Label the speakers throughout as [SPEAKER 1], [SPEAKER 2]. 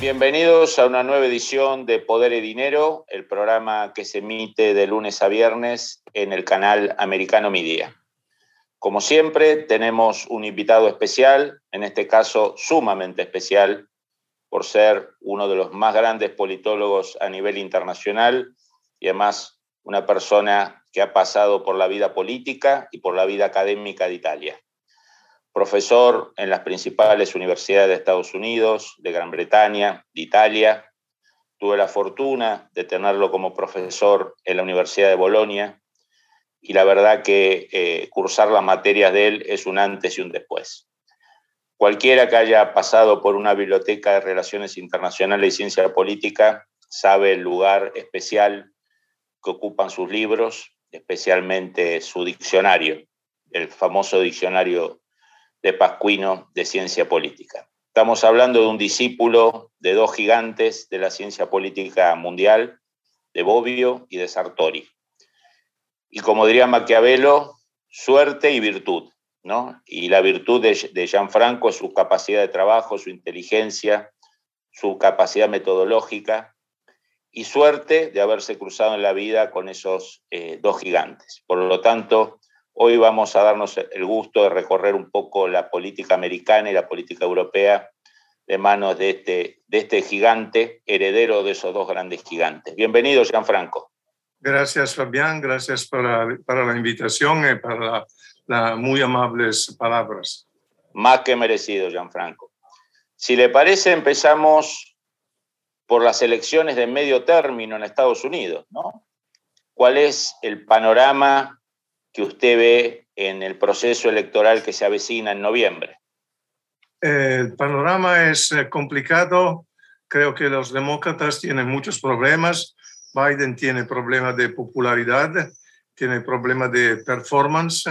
[SPEAKER 1] Bienvenidos a una nueva edición de Poder y Dinero, el programa que se emite de lunes a viernes en el canal Americano Media. Como siempre, tenemos un invitado especial, en este caso sumamente especial, por ser uno de los más grandes politólogos a nivel internacional y además una persona que ha pasado por la vida política y por la vida académica de Italia profesor en las principales universidades de Estados Unidos, de Gran Bretaña, de Italia. Tuve la fortuna de tenerlo como profesor en la Universidad de Bolonia y la verdad que eh, cursar las materias de él es un antes y un después. Cualquiera que haya pasado por una biblioteca de relaciones internacionales y ciencia política sabe el lugar especial que ocupan sus libros, especialmente su diccionario, el famoso diccionario de Pascuino de ciencia política. Estamos hablando de un discípulo de dos gigantes de la ciencia política mundial, de Bobbio y de Sartori. Y como diría Maquiavelo, suerte y virtud. ¿no? Y la virtud de, de Gianfranco es su capacidad de trabajo, su inteligencia, su capacidad metodológica y suerte de haberse cruzado en la vida con esos eh, dos gigantes. Por lo tanto, Hoy vamos a darnos el gusto de recorrer un poco la política americana y la política europea de manos de este, de este gigante, heredero de esos dos grandes gigantes. Bienvenido, Gianfranco.
[SPEAKER 2] Gracias, Fabián. Gracias para, para la invitación y para las muy amables palabras.
[SPEAKER 1] Más que merecido, Gianfranco. Si le parece, empezamos por las elecciones de medio término en Estados Unidos, ¿no? ¿Cuál es el panorama que usted ve en el proceso electoral que se avecina en noviembre?
[SPEAKER 2] El panorama es eh, complicado. Creo que los demócratas tienen muchos problemas. Biden tiene problemas de popularidad, tiene problemas de performance,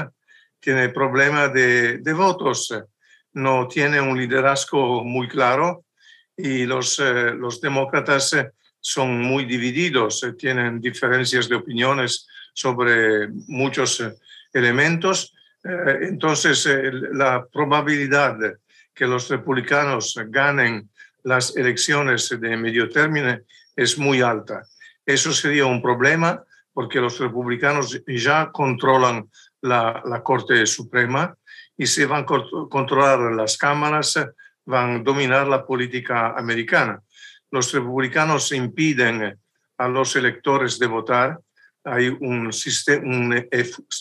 [SPEAKER 2] tiene problemas de, de, votos. No tiene un liderazgo muy claro y los, eh, los demócratas eh, son muy divididos, tienen diferencias de opiniones sobre muchos eh, elementos. Eh, entonces, eh, la probabilidad que los republicanos ganen las elecciones de medio término es muy alta. Eso sería un problema porque los republicanos ya controlan la, la Corte Suprema y si van a controlar las cámaras, van a dominar la política americana. Los republicanos impiden a los electores de votar hay un,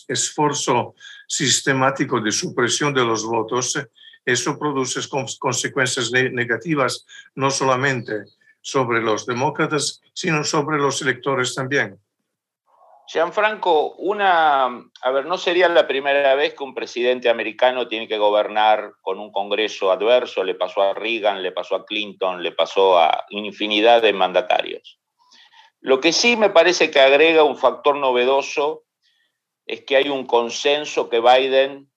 [SPEAKER 2] esfuerzo sistemático de supresión de los votos, eso produce consecuencias negativas no solamente sobre los demócratas, sino sobre los electores también.
[SPEAKER 1] Gianfranco, una, a ver, no sería la primera vez que un presidente americano tiene que gobernar con un Congreso adverso, le pasó a Reagan, le pasó a Clinton, le pasó a infinidad de mandatarios. Lo que sí me parece que agrega un factor novedoso es que hay un consenso que Biden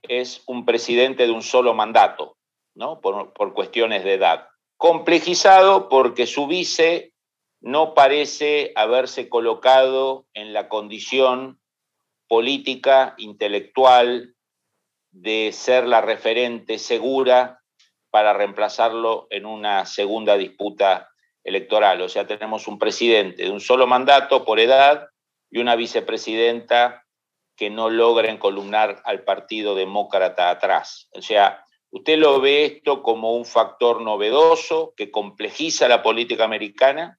[SPEAKER 1] es un presidente de un solo mandato, ¿no? por, por cuestiones de edad. Complejizado porque su vice no parece haberse colocado en la condición política, intelectual, de ser la referente segura para reemplazarlo en una segunda disputa electoral. O sea, tenemos un presidente de un solo mandato por edad y una vicepresidenta que no logra encolumnar al Partido Demócrata atrás. O sea, ¿usted lo ve esto como un factor novedoso que complejiza la política americana?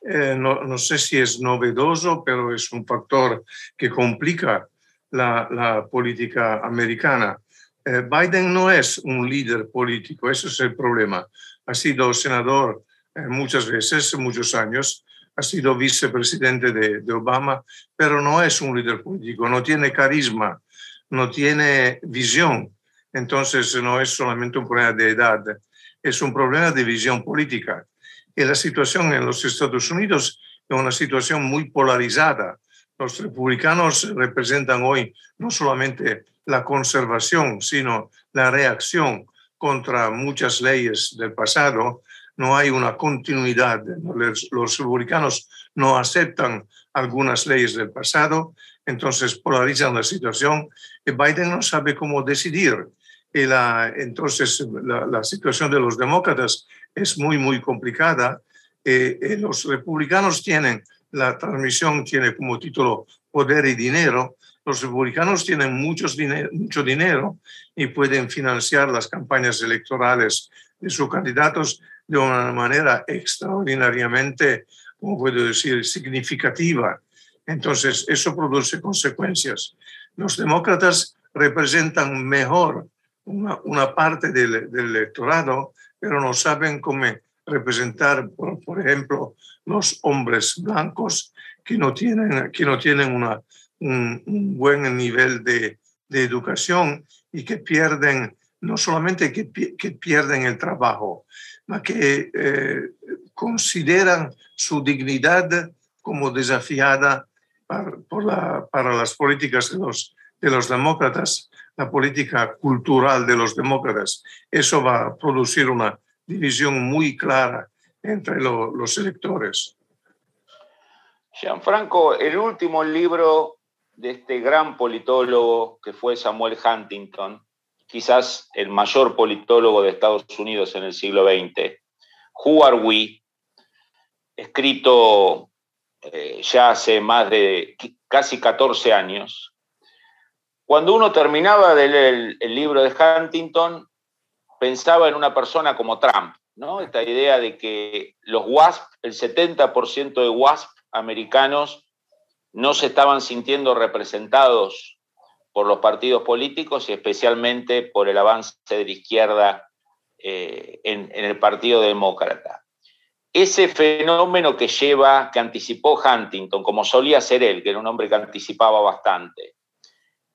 [SPEAKER 2] Eh, no, sé si es novedoso, pero es un factor que complica la, política americana. Eh, Biden no es un líder político, eso es el problema. Ha sido senador muchas veces, muchos años, ha sido vicepresidente de, de, Obama, pero no es un líder político, no tiene carisma, no tiene visión. Entonces no es solamente un problema de edad. es un problema de visión política. Y la situación en los Estados Unidos es una situación muy polarizada. Los republicanos representan hoy no solamente la conservación, sino la reacción contra muchas leyes del pasado. No hay una continuidad. Los republicanos no aceptan algunas leyes del pasado, entonces polarizan la situación y Biden no sabe cómo decidir. Y la, entonces la, situación de los demócratas es muy, muy complicada. Eh, eh, los republicanos tienen, la transmisión tiene como título Poder y Dinero. Los republicanos tienen muchos dinero, mucho dinero y pueden financiar las campañas electorales de sus candidatos de una manera extraordinariamente, como puedo decir, significativa. Entonces, eso produce consecuencias. Los demócratas representan mejor una, una parte del, del, electorado, pero no saben cómo representar, por, por, ejemplo, los hombres blancos que no tienen, que no tienen una, un, un buen nivel de, de, educación y que pierden, no solamente que, que pierden el trabajo, que eh, consideran su dignidad como desafiada para, por la, para las políticas de los, de los demócratas, la política cultural de los demócratas. Eso va a producir una división muy clara entre lo, los electores.
[SPEAKER 1] Gianfranco, el último libro de este gran politólogo que fue Samuel Huntington, quizás el mayor politólogo de Estados Unidos en el siglo XX, Who Are We, escrito eh, ya hace más de casi 14 años. Cuando uno terminaba de leer el, el, libro de Huntington, pensaba en una persona como Trump, ¿no? Esta idea de que los WASP, el 70% de WASP americanos no se estaban sintiendo representados por los partidos políticos y especialmente por el avance de la izquierda eh, en, el Partido Demócrata ese fenómeno que lleva, que anticipó Huntington, como solía ser él, que era un hombre que anticipaba bastante,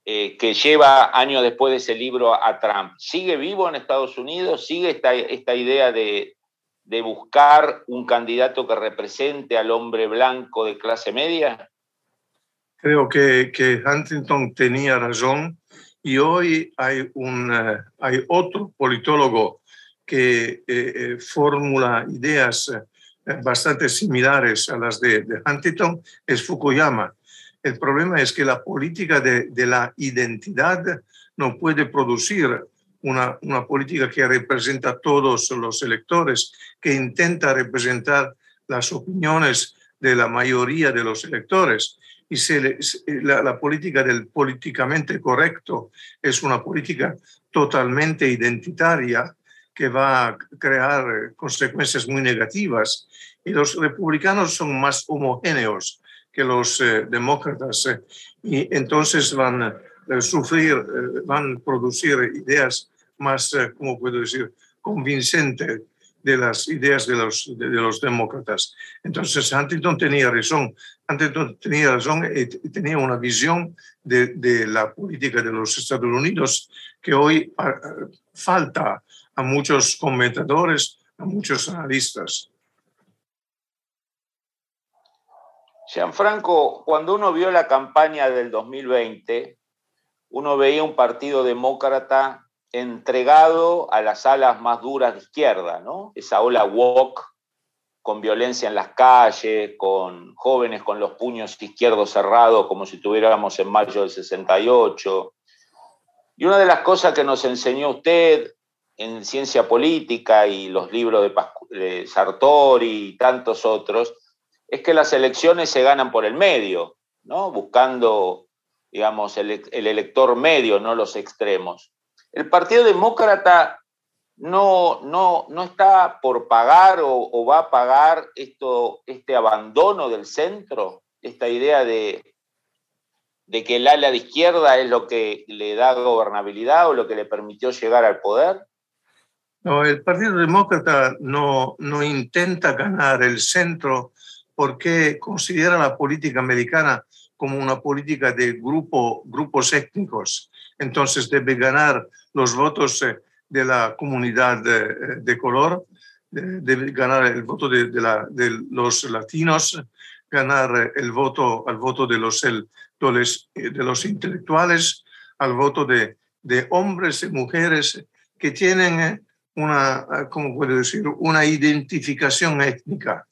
[SPEAKER 1] eh, que lleva años después de ese libro a Trump, ¿sigue vivo en Estados Unidos? ¿Sigue esta, esta idea de, de buscar un candidato que represente al hombre blanco de clase media?
[SPEAKER 2] Creo que, que Huntington tenía razón y hoy hay, un, uh, hay otro politólogo que eh, eh, formula ideas eh, bastante similares a las de, de, Huntington, es Fukuyama. El problema es que la política de, de la identidad no puede producir una, una, política que representa a todos los electores, que intenta representar las opiniones de la mayoría de los electores. Y se le, la, la política del políticamente correcto es una política totalmente identitaria que va a crear eh, consecuencias muy negativas. Y los republicanos son más homogéneos que los eh, demócratas eh, y entonces van a eh, sufrir, eh, van a producir ideas más, eh, ¿cómo puedo decir?, convincentes de las ideas de los, de, los demócratas. Entonces Huntington tenía razón, Huntington tenía razón y tenía una visión de, de la política de los Estados Unidos que hoy uh, falta a muchos comentadores, a muchos analistas.
[SPEAKER 1] Gianfranco, cuando uno vio la campaña del 2020, uno veía un partido demócrata entregado a las alas más duras de izquierda, ¿no? Esa ola woke con violencia en las calles, con jóvenes con los puños izquierdos cerrados como si tuviéramos en mayo del 68. Y una de las cosas que nos enseñó usted en ciencia política y los libros de, Sartori y tantos otros, es que las elecciones se ganan por el medio, ¿no? buscando, digamos, el, el elector medio, no los extremos. El Partido Demócrata no, no, no está por pagar o, va a pagar esto, este abandono del centro, esta idea de, de que el ala de izquierda es lo que le da gobernabilidad o lo que le permitió llegar al poder?
[SPEAKER 2] No, el Partido Demócrata no, no intenta ganar el centro porque considera la política americana como una política de grupo, grupos étnicos. Entonces debe ganar los votos de la comunidad de, color, de, ganar el voto de, de, los latinos, ganar el voto, al voto de los, de los intelectuales, al voto de, hombres y mujeres que tienen una, ¿cómo puedo decir?, una identificación étnica.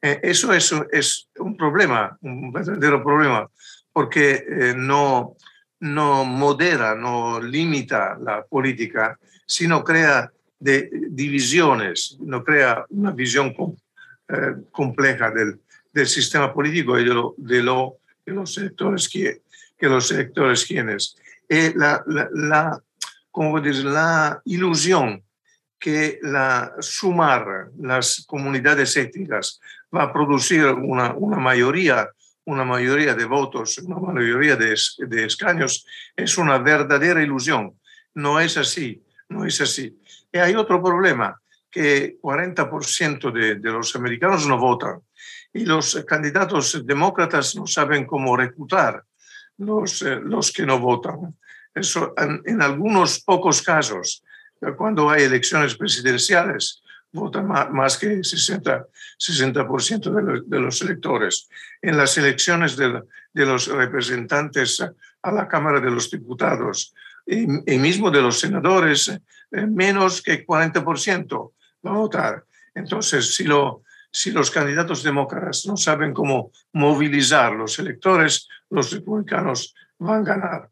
[SPEAKER 2] Eh, eso, eso es un problema, un verdadero problema, porque eh, no, no modera, no limita la política, sino crea de divisiones, no crea una visión eh, compleja del, del, sistema político y de, lo, de, lo, de los sectores que, que los sectores quienes. Y la, la, la, como decir, la ilusión que la, sumar las comunidades étnicas va a producir una, una mayoría una mayoría de votos, una mayoría de, de, escaños, es una verdadera ilusión. No es así, no es así. Y hay otro problema, que 40% de, de los americanos no votan y los candidatos demócratas no saben cómo reclutar los, eh, los que no votan. Eso, en, en, algunos pocos casos, cuando hay elecciones presidenciales, votan más, que 60%, 60 de, los, de, los, electores. En las elecciones de, los representantes a la Cámara de los Diputados y, y mismo de los senadores, eh, menos que 40% va a votar. Entonces, si, lo, si los candidatos demócratas no saben cómo movilizar los electores, los republicanos van a ganar.